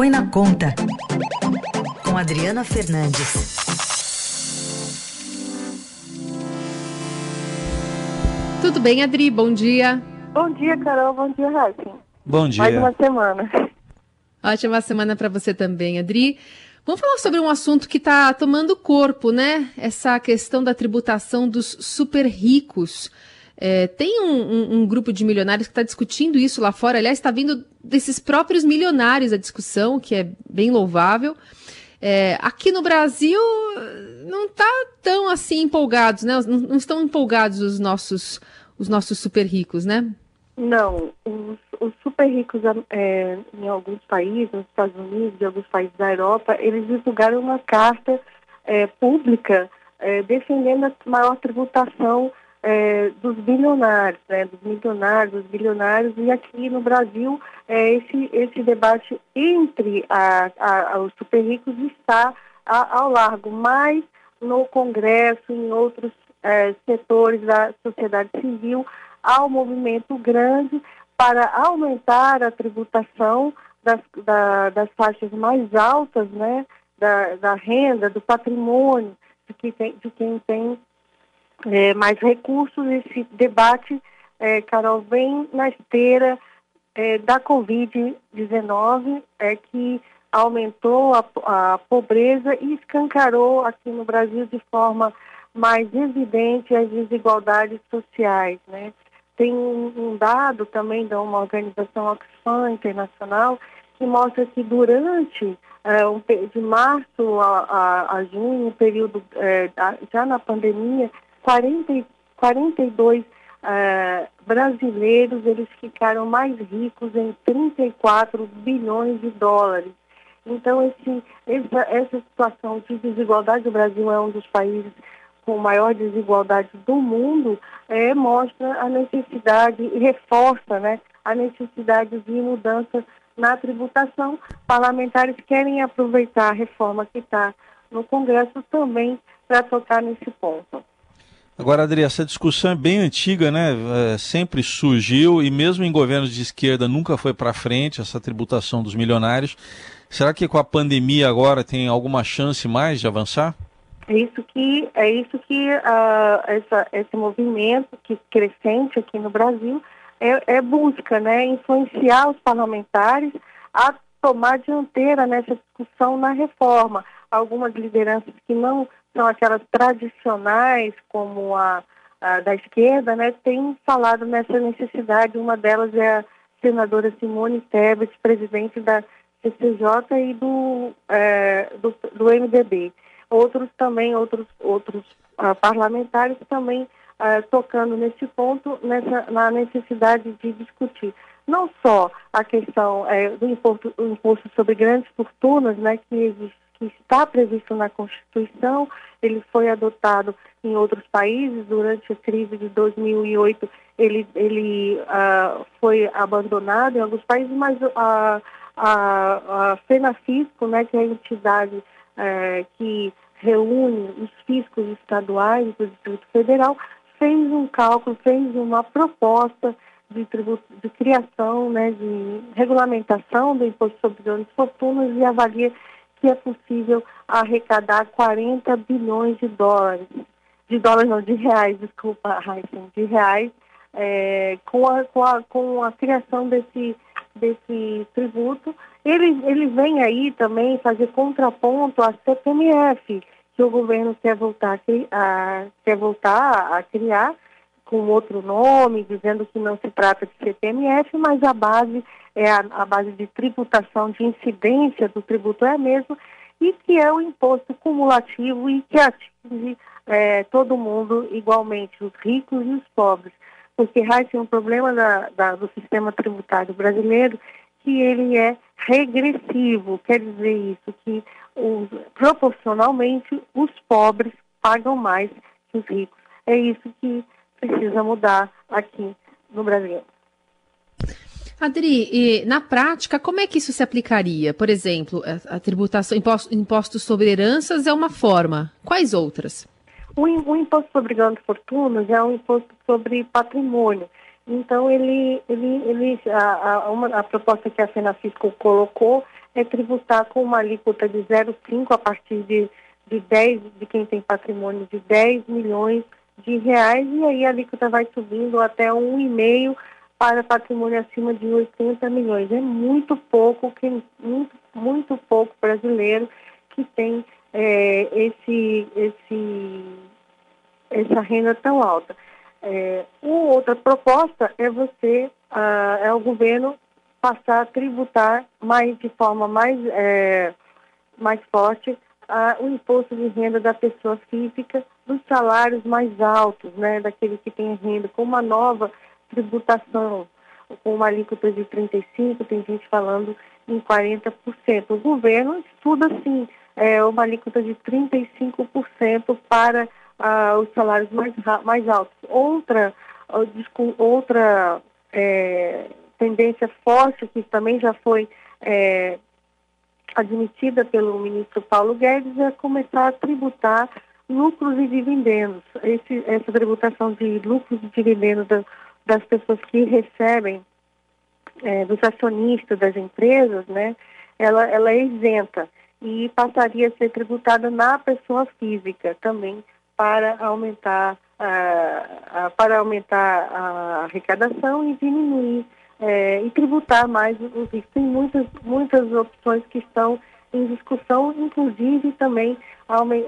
Põe na Conta, com Adriana Fernandes. Tudo bem, Adri? Bom dia. Bom dia, Carol. Bom dia, Raíssa. Bom dia. Mais uma semana. Ótima semana para você também, Adri. Vamos falar sobre um assunto que está tomando corpo, né? Essa questão da tributação dos super ricos. É, tem um, um, um, grupo de milionários que está discutindo isso lá fora. Aliás, está vindo desses próprios milionários a discussão, que é bem louvável. É, aqui no Brasil não está tão assim empolgados, né? Não, não, estão empolgados os nossos, os nossos super ricos, né? Não, os, os super ricos é, em alguns países, nos Estados Unidos e alguns países da Europa, eles divulgaram uma carta é, pública é, defendendo a maior tributação é, dos bilionários, né, dos milionários, dos bilionários, e aqui no Brasil é, esse, esse debate entre a, a, os super ricos está a, ao largo, mas no Congresso, em outros é, setores da sociedade civil, há um movimento grande para aumentar a tributação das, da, das faixas mais altas, né, da, da renda, do patrimônio, de, que tem, de quem tem é, mais recursos. Esse debate, é, Carol, vem na esteira é, da Covid-19, é, que aumentou a, a, pobreza e escancarou aqui no Brasil de forma mais evidente as desigualdades sociais. Né? Tem um, dado também de uma organização Oxfam Internacional que mostra que durante é, de março a, junho, período é, já na pandemia, 40, 42 uh, brasileiros eles ficaram mais ricos em 34 bilhões de dólares. Então, esse, essa, essa situação de desigualdade, o Brasil é um dos países com maior desigualdade do mundo, é, mostra a necessidade e reforça né, a necessidade de mudança na tributação. Parlamentares querem aproveitar a reforma que está no Congresso também para tocar nesse ponto. Agora, Adri, essa discussão é bem antiga, né? É, sempre surgiu e mesmo em governos de esquerda nunca foi para frente essa tributação dos milionários. Será que com a pandemia agora tem alguma chance mais de avançar? É isso que é isso que uh, essa, esse movimento que crescente aqui no Brasil é, é busca, né? Influenciar os parlamentares a tomar dianteira nessa discussão na reforma. Algumas lideranças que não são aquelas tradicionais, como a, a da esquerda, né, tem falado nessa necessidade. Uma delas é a senadora Simone Tebet, presidente da CCJ e do, é, do, do, MDB. Outros também, outros, outros uh, parlamentares também uh, tocando nesse ponto, nessa, na necessidade de discutir não só a questão é, do imposto, imposto sobre grandes fortunas, né, que existe que está previsto na Constituição, ele foi adotado em outros países durante a crise de 2008, ele, ele uh, foi abandonado em alguns países, mas a, a, a FENAFISCO, né, que é a entidade uh, que reúne os fiscos estaduais do Distrito Federal, fez um cálculo, fez uma proposta de, de criação, né, de regulamentação do imposto sobre grandes fortunas e avalia que é possível arrecadar 40 bilhões de dólares, de dólares não, de reais, desculpa, Heisen, de reais, é, com, a, com, a, com a criação desse, desse tributo. Ele, ele vem aí também fazer contraponto à CPMF, que o governo quer voltar a, quer voltar a criar, com outro nome, dizendo que não se trata de CPMF, mas a base é a, a base de tributação, de incidência do tributo é a mesma, e que é o imposto cumulativo e que atinge é, todo mundo igualmente, os ricos e os pobres. Porque Raíssa tem um problema da, da, do sistema tributário brasileiro que ele é regressivo, quer dizer isso, que os, proporcionalmente os pobres pagam mais que os ricos. É isso que precisa mudar aqui no Brasil. Adri, na prática, como é que isso se aplicaria? Por exemplo, a, tributação, imposto, impostos sobre heranças é uma forma. Quais outras? O, o imposto sobre grandes fortunas é um imposto sobre patrimônio. Então, ele, ele, ele, a, a, uma, a proposta que a Senafisco colocou é tributar com uma alíquota de 0,5 a partir de, de 10, de quem tem patrimônio de 10 milhões de reais, e aí a alíquota vai subindo até 1,5 para patrimônio acima de 80 milhões. É muito pouco, que, muito, muito pouco brasileiro que tem é, esse, esse, essa renda tão alta. É, uma outra proposta é você, ah, é o governo passar a tributar mais de forma mais, é, mais forte ah, o imposto de renda da pessoa física dos salários mais altos, né, daquele que tem renda, com uma nova tributação, com uma alíquota de 35%, tem gente falando em 40%. O governo estuda, sim, é, uma alíquota de 35% para ah, os salários mais, mais altos. Outra, outra é, tendência forte que também já foi é, admitida pelo ministro Paulo Guedes é começar a tributar lucros e dividendos. Esse, essa tributação de lucros e dividendos da, das pessoas que recebem é, dos acionistas das empresas, né, ela, ela é isenta e passaria a ser tributada na pessoa física também para aumentar, uh, para aumentar a arrecadação e diminuir é, e tributar mais os ricos. Tem muitas, muitas opções que estão em discussão, inclusive também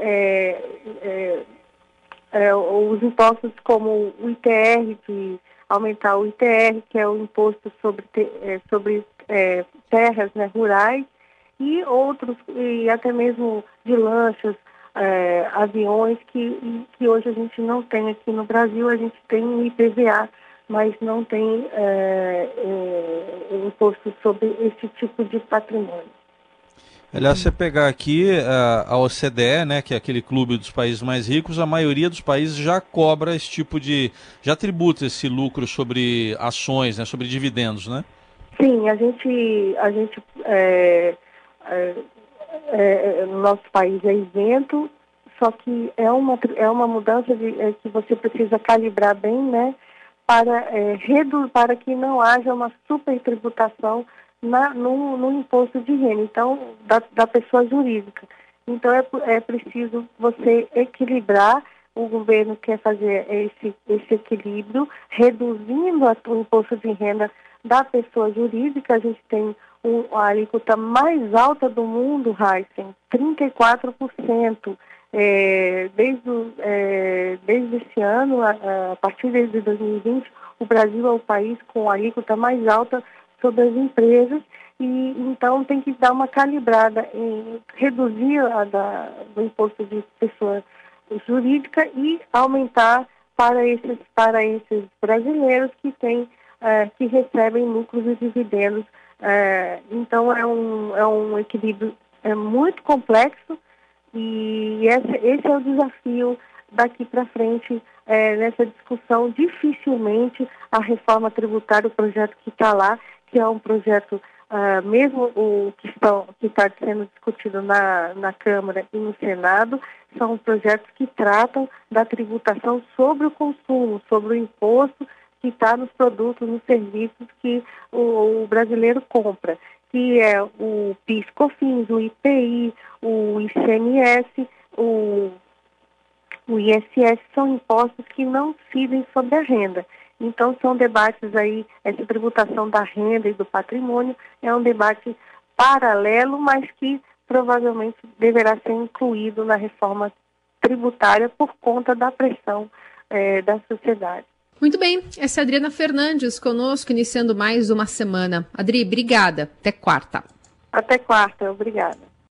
é, é, é, os impostos como o ITR, de aumentar o ITR, que é o imposto sobre, é, sobre é, terras né, rurais, e outros, e até mesmo de lanchas, é, aviões que, que hoje a gente não tem aqui no Brasil, a gente tem o IPVA, mas não tem imposto sobre esse tipo de patrimônio. Aliás, você pegar aqui a, a OCDE, né, que é aquele clube dos países mais ricos, a maioria dos países já cobra esse tipo de, já tributa esse lucro sobre ações, né, sobre dividendos, né? Sim, a gente, a gente é, é, é, no nosso país é isento, só que é uma, é uma mudança de, é, que você precisa calibrar bem, né? Para, é, reduzir, para que não haja uma supertributação na, no, no imposto de renda, então, da, da pessoa jurídica. Então, é, é preciso você equilibrar, o governo quer fazer esse, esse equilíbrio, reduzindo a, o imposto de renda da pessoa jurídica, a gente tem a alíquota mais alta do mundo, Heisen, 34%. É, desde, é, desde esse ano, a, a, partir de 2020, o Brasil é o país com a alíquota mais alta sobre as empresas e então tem que dar uma calibrada em reduzir a da, do imposto de pessoa jurídica e aumentar para esses, para esses brasileiros que têm, é, que recebem lucros e dividendos é, então é um, é um equilíbrio é muito complexo e esse, esse é o desafio daqui para frente é, nessa discussão. Dificilmente a reforma tributária, o projeto que está lá, que é um projeto, uh, mesmo o que está sendo discutido na, na Câmara e no Senado, são projetos que tratam da tributação sobre o consumo, sobre o imposto que está nos produtos, nos serviços que o, o, brasileiro compra, que é o PIS/COFINS, o IPI, o ICMS, o, o ISS, são impostos que não incidem sobre a renda. Então são debates aí, essa tributação da renda e do patrimônio é um debate paralelo, mas que provavelmente deverá ser incluído na reforma tributária por conta da pressão é, da sociedade. Muito bem, essa é a Adriana Fernandes conosco, iniciando mais uma semana. Adri, obrigada. Até quarta. Até quarta, obrigada.